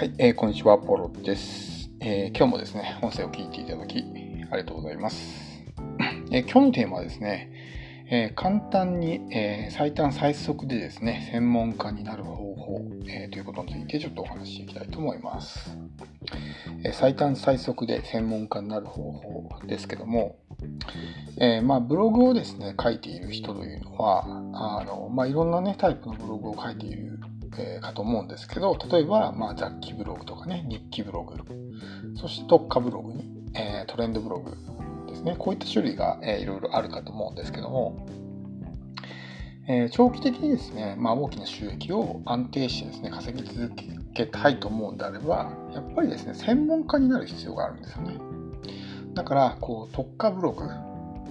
はい、えー、こんにちは、ポロです、えー、今日もですね、音声を聞いていただき、ありがとうございます。えー、今日のテーマはですね、え簡単に、え最短最速でですね、専門家になる方法、えということについてちょっとお話ししていきたいと思います。え最短最速で専門家になる方法ですけども、えまあ、ブログをですね、書いている人というのは、あのまあ、いろんなね、タイプのブログを書いているえー、かと思うんですけど、例えば、まあ、雑記ブログとかね、日記ブログ、そして特化ブログに、えー、トレンドブログですね、こういった種類が、えー、いろいろあるかと思うんですけども、えー、長期的にですね、まあ、大きな収益を安定してですね、稼ぎ続けたいと思うんであれば、やっぱりですね、専門家になる必要があるんですよね。だから、こう、特化ブログ、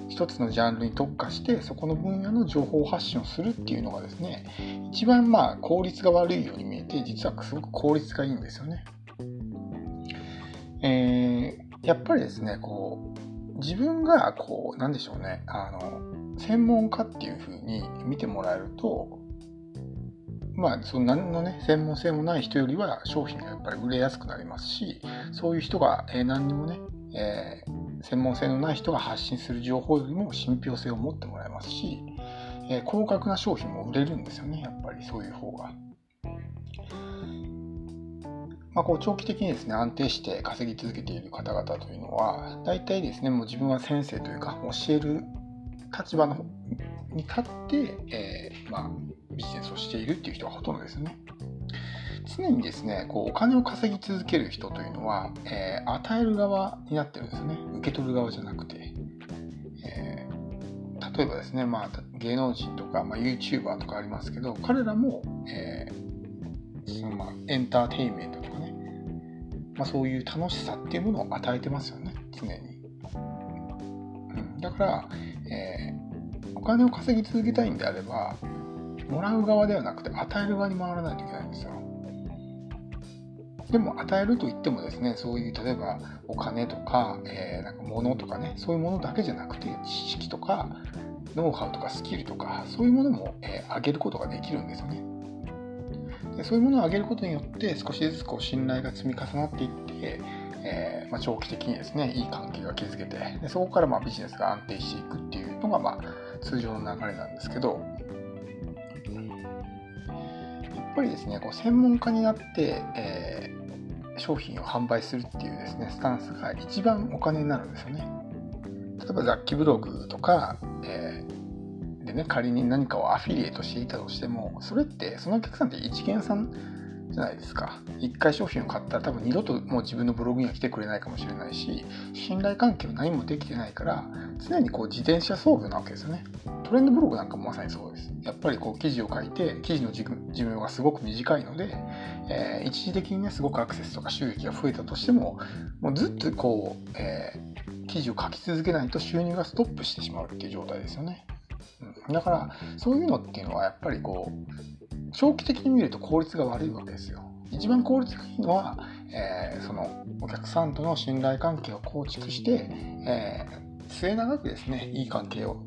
一つのジャンルに特化してそこの分野の情報発信をするっていうのがですね一番まあ効率が悪いように見えて実はすごく効率がいいんですよね。えー、やっぱりですねこう自分がこうなんでしょうねあの専門家っていうふうに見てもらえるとまあ、その何のね、専門性もない人よりは商品がやっぱり売れやすくなりますし、そういう人が、え何にもね、えー、専門性のない人が発信する情報よりも信憑性を持ってもらえますし、え、高額な商品も売れるんですよね、やっぱりそういう方が。まあ、こう長期的にですね、安定して稼ぎ続けている方々というのは、大体ですね、もう自分は先生というか、教える立場のに立って、えー、まあ、ビジネスをしているっていう人がほとんどですね。常にですね、こうお金を稼ぎ続ける人というのは、えー、与える側になってるんですよね。受け取る側じゃなくて。えー、例えばですね、まあ、芸能人とか、まあ、YouTuber とかありますけど、彼らも、えー、そのまあ、エンターテインメントとかね、まあ、そういう楽しさっていうものを与えてますよね、常に。うん、だから、え、お金を稼ぎ続けたいんであれば、もらう側ではなくて与える側に回らないといけないんですよ。でも与えるといってもですね、そういう例えばお金とか、えー、なんか物とかね、そういうものだけじゃなくて、知識とか、ノウハウとかスキルとか、そういうものも、えー、上げることができるんですよね。でそういうものを上げることによって、少しずつこう信頼が積み重なっていって、えー、まあ、長期的にですね、いい関係が築けて、でそこからまあビジネスが安定していくっていうのが、まあ、通常の流れなんですけど、やっぱりですね、こう専門家になって、え商品を販売するっていうですね、スタンスが一番お金になるんですよね。例えば雑記ブログとか、えー、でね、仮に何かをアフィリエイトしていたとしても、それってそのお客さんって一元さんじゃないですか。一回商品を買ったら多分二度ともう自分のブログには来てくれないかもしれないし、信頼関係も何もできてないから、常にこう自転車操業なわけですよね。トレンドブログなんかもまさにそうです。やっぱりこう記事を書いて、記事の寿命がすごく短いので、えー、一時的にね、すごくアクセスとか収益が増えたとしても、もうずっとこう、えー、記事を書き続けないと収入がストップしてしまうっていう状態ですよね。だから、そういうのっていうのはやっぱりこう、長期的に見ると効率が悪いわけですよ。一番効率がいいのは、えー、そのお客さんとの信頼関係を構築して、えー、末永くですね、いい関係を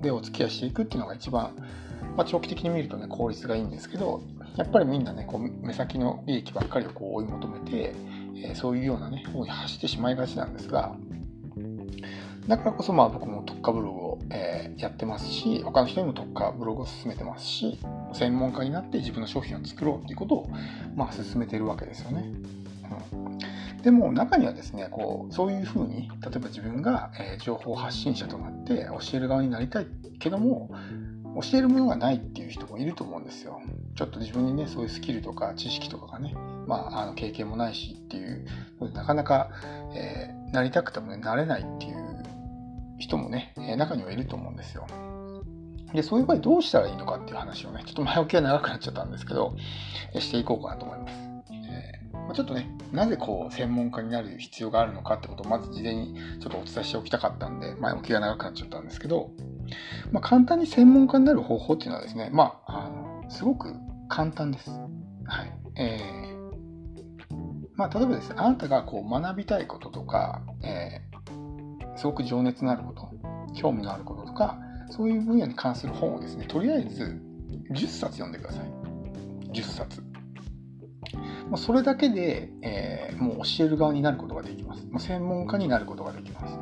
でお付き合いしていくっていうのが一番、まあ、長期的に見るとね、効率がいいんですけど、やっぱりみんなね、こう目先の利益ばっかりをこう追い求めて、えー、そういうようなね、方に走ってしまいがちなんですが、だからこそまあ僕も特化ブログを、え、やってますし、他の人にも特化ブログを進めてますし、専門家になって自分の商品を作ろうっていうことを、まあ、進めてるわけですよね。うん、でも中にはですね、こうそういうふうに、例えば自分が、え、情報発信者となって教える側になりたいけども、教えるものがないっていう人もいると思うんですよ。ちょっと自分にね、そういうスキルとか知識とかがね、まあ、あの経験もないしっていう、なかなか、えー、なりたくてもね、なれないっていう人もね、中にはいると思うんですよ。で、そういう場合どうしたらいいのかっていう話をね、ちょっと前置きが長くなっちゃったんですけど、していこうかなと思います。えー、まちょっとね、なぜこう、専門家になる必要があるのかってことをまず事前にちょっとお伝えしておきたかったんで、前置きが長くなっちゃったんですけど、まあ、簡単に専門家になる方法っていうのはですね、まあ、あのすごく簡単です。はい。えー、まあ、例えばですね、あなたがこう学びたいこととか、え、すごく情熱のあること、興味のあることとか、そういう分野に関する本をですね、とりあえず10冊読んでください。10冊。もうそれだけで、えー、もう教える側になることができます。もう専門家になることができます。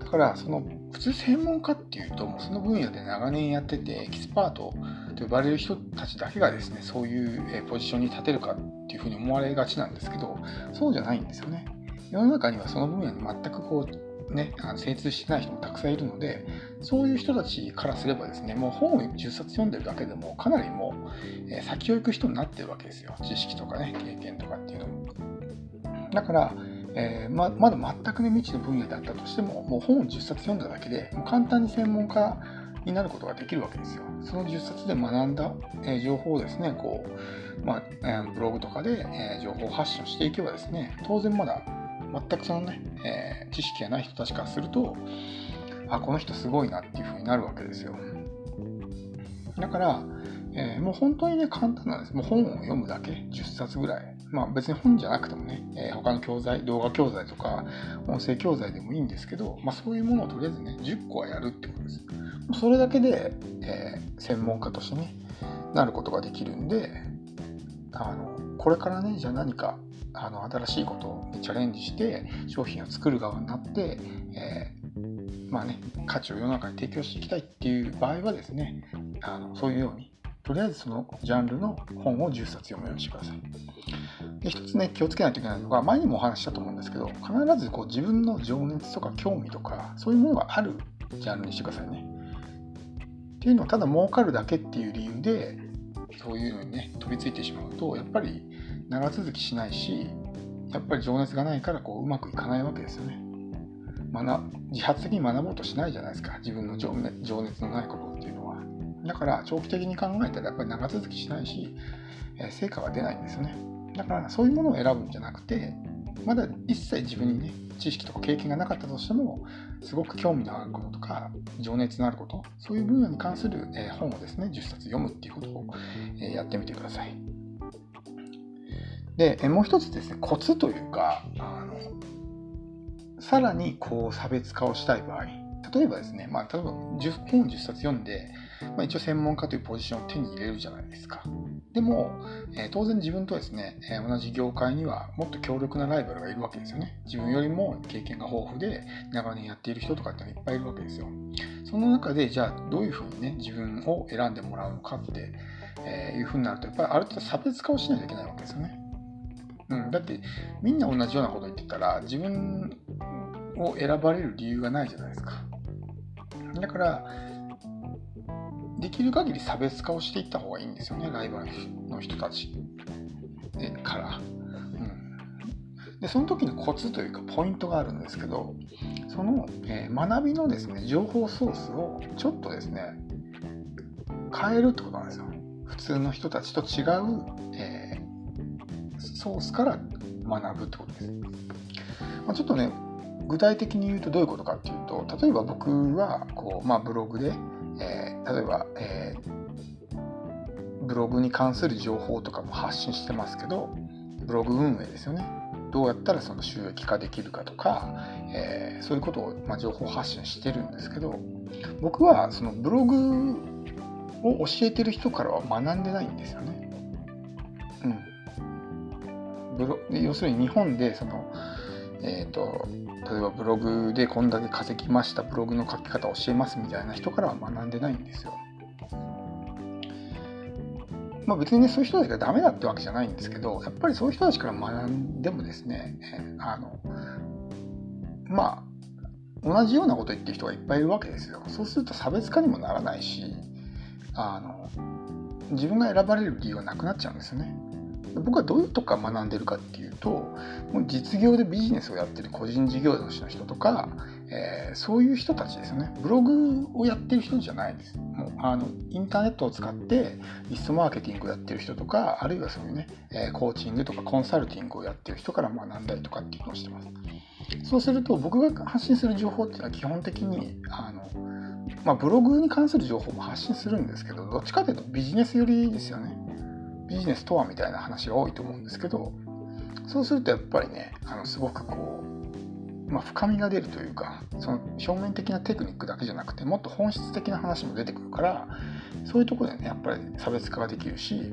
だからその普通専門家っていうともうその分野で長年やっててエキスパートと呼ばれる人たちだけがですねそういうポジションに立てるかっていうふうに思われがちなんですけどそうじゃないんですよね。世の中にはその分野に全くこうね、精通してない人もたくさんいるのでそういう人たちからすればですねもう本を10冊読んでるだけでもかなりもう、先を行く人になってるわけですよ知識とかね経験とかっていうのもだからえー、ままだ全くね未知の分野だったとしてももう本を10冊読んだだけでもう簡単に専門家になることができるわけですよ。その10冊で学んだ、え、情報をですねこう、まあ、ブログとかで、え情報発信していけばですね当然まだ全くそのね、え知識がない人たちからするとあこの人すごいなっていうふうになるわけですよ。だから、えー、もう本当にね、簡単なんです。もう本を読むだけ、10冊ぐらい。まあ別に本じゃなくてもね、えー、他の教材、動画教材とか、音声教材でもいいんですけど、まあそういうものをとりあえずね、10個はやるってことです。それだけで、えー、専門家としてね、なることができるんで、あの、これからね、じゃあ何か、あの、新しいことにチャレンジして、商品を作る側になって、えーまあね、価値を世の中に提供していきたいっていう場合はですね、あのそういうようにとりあえずそのジャンルの本を10冊読むようにしてください。で一つね気をつけないといけないのが前にもお話したと思うんですけど必ずこう自分の情熱とか興味とかそういうものがあるジャンルにしてくださいね。っていうのはただ儲かるだけっていう理由でそういうのにね飛びついてしまうとやっぱり長続きしないしやっぱり情熱がないからこううまくいかないわけですよね。学自発的に学ぼうとしないじゃないですか自分の情熱のないことっていうのは。だから長期的に考えたらやっぱり長続きしないし、え成果が出ないんですよね。だからそういうものを選ぶんじゃなくて、まだ一切自分にね、知識とか経験がなかったとしても、すごく興味のあることとか、情熱のあること、そういう分野に関する、え本をですね、10冊読むっていうことを、えやってみてください。で、えもう一つですね、コツというか、あのさらにこう差別化をしたい場合、例えばですね、まあ、例えば10本10冊読んで、まあ、一応専門家というポジションを手に入れるじゃないですか。でも、えー、当然自分とですね、えー、同じ業界にはもっと強力なライバルがいるわけですよね。自分よりも経験が豊富で長年やっている人とかっていっぱいいるわけですよ。その中で、じゃあどういうふうにね、自分を選んでもらうのかって、えー、いうふうになると、やっぱりある程度差別化をしないといけないわけですよね。うん、だってみんな同じようなこと言ってたら自分を選ばれる理由がないじゃないですか。だから、できる限り差別化をしていった方がいいんですよね、ライバルの人たちから。うん、でその時のコツというかポイントがあるんですけど、その、えー、学びのですね、情報ソースをちょっとですね、変えるってことなんですよ。普通の人たちと違う、えー、ソースから学ぶってことです。まあ、ちょっとね、具体的に言うとどういうことかっていうと例えば僕はこう、まあ、ブログで、えー、例えば、えー、ブログに関する情報とかも発信してますけどブログ運営ですよねどうやったらその収益化できるかとか、えー、そういうことを、まあ、情報発信してるんですけど僕はそのブログを教えてる人からは学んでないんですよね。うん、ブロ要するに日本でその、えーと例えばブログでこんだけ稼ぎましたブログの書き方教えますみたいな人からは学んでないんですよ。まあ別にねそういう人たちがダメだってわけじゃないんですけどやっぱりそういう人たちから学んでもですねあのまあ同じようなこと言ってる人がいっぱいいるわけですよ。そうすると差別化にもならないしあの自分が選ばれる理由はなくなっちゃうんですよね。僕はどういうとこから学んでるかっていうともう実業でビジネスをやってる個人事業主の人とか、えー、そういう人たちですよね。ブログをやってる人じゃないです。もうあのインターネットを使ってリストマーケティングをやってる人とかあるいはそういうね、えー、コーチングとかコンサルティングをやってる人から学んだりとかっていうのをしてます。そうすると僕が発信する情報っていうのは基本的にあのまあ、ブログに関する情報も発信するんですけどどっちかというとビジネス寄りですよね。ビジネスとはみたいな話が多いと思うんですけどそうするとやっぱりねあのすごくこう、まあ、深みが出るというかその表面的なテクニックだけじゃなくてもっと本質的な話も出てくるからそういうとこでねやっぱり差別化ができるし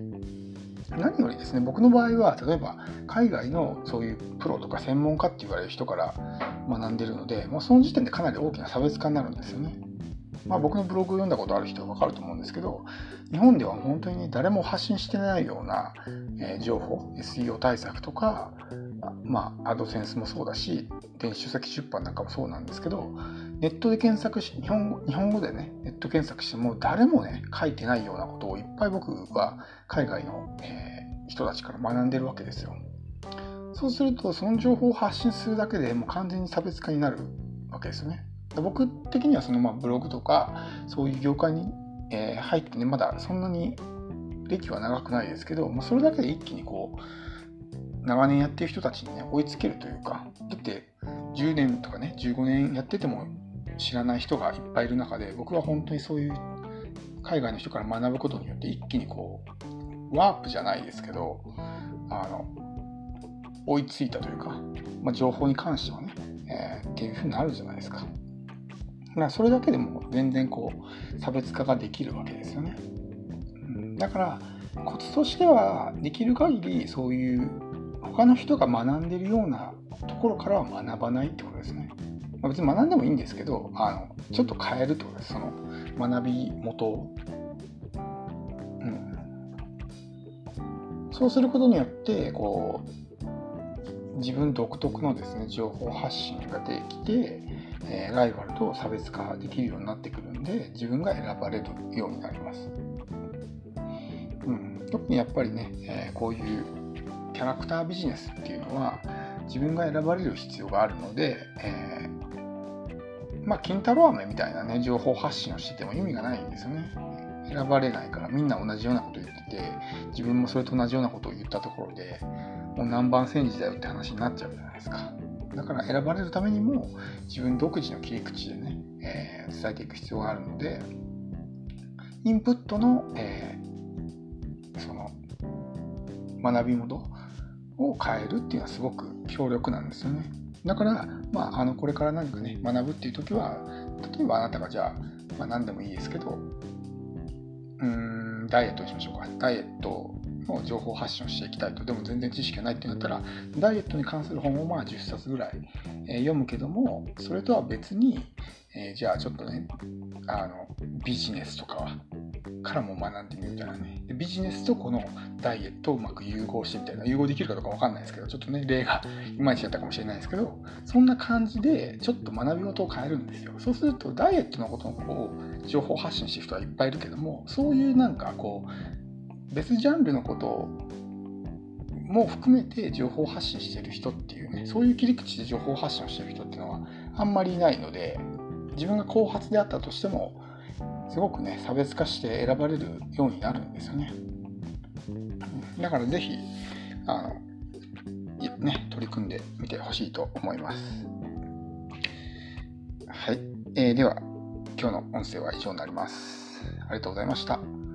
何よりですね僕の場合は例えば海外のそういうプロとか専門家って言われる人から学んでるので、まあ、その時点でかなり大きな差別化になるんですよね。まあ、僕のブログを読んだことある人は分かると思うんですけど日本では本当に誰も発信してないような、え情報 SEO 対策とかまあアドセンスもそうだし電子書籍出版なんかもそうなんですけどネットで検索し日本日本語でねネット検索しても誰もね書いてないようなことをいっぱい僕は海外の、えー、人たちから学んでるわけですよ。そうするとその情報を発信するだけでもう完全に差別化になるわけですよね。僕的にはそのまあブログとかそういう業界に、えー、入ってねまだそんなに歴は長くないですけどもうそれだけで一気にこう長年やってる人たちにね追いつけるというかだって10年とかね15年やってても知らない人がいっぱいいる中で僕は本当にそういう海外の人から学ぶことによって一気にこうワープじゃないですけどあの追いついたというか、まあ、情報に関してはね、えー、っていうふうになるじゃないですか。かそれだけでも全然こう差別化ができるわけですよね。だからコツとしてはできる限りそういう他の人が学んでるようなところからは学ばないってことですね。まあ、別に学んでもいいんですけどあのちょっと変えるってことですその学び元を。うん、そうすることによってこう自分独特のですね情報発信ができて、え、ライバルと差別化できるようになってくるんで自分が選ばれるようになります。うん、特にやっぱりね、え、こういうキャラクタービジネスっていうのは自分が選ばれる必要があるので、えー、まあ金太郎飴みたいなね情報発信をしてても意味がないんですよね。選ばれないからみんな同じようなこと言ってて自分もそれと同じようなことを言ったところでもう何番煎じだよって話になっちゃうじゃないですか。だから選ばれるためにも自分独自の切り口でね、えー、伝えていく必要があるのでインプットの、えー、その学び元を変えるっていうのはすごく強力なんですよね。だから、まあ、あのこれから何かね学ぶっていう時は例えばあなたがじゃあ、まあ、何でもいいですけどうんダイエットにしましょうかダイエットの情報発信をしていきたいと。でも全然知識がないってなったらダイエットに関する本をまあ10冊ぐらい、え、読むけどもそれとは別に、えー、じゃあちょっとねあのビジネスとかからも学んでみるみたいなね。ビジネスとこのダイエットをうまく融合してみたいな融合できるかどうか分かんないですけどちょっとね例がいまいちだったかもしれないですけどそんな感じでちょっと学び事を変えるんですよ。そうするとダイエットのことを情報発信してる人はいっぱいいるけどもそういうなんかこう別ジャンルのことも含めて情報発信してる人っていうねそういう切り口で情報発信をしてる人っていうのはあんまりいないので自分が後発であったとしてもすごくね差別化して選ばれるようになるんですよね。だから是非あのね取り組んでみてほしいと思います。はい、えー、では今日の音声は以上になります。ありがとうございました。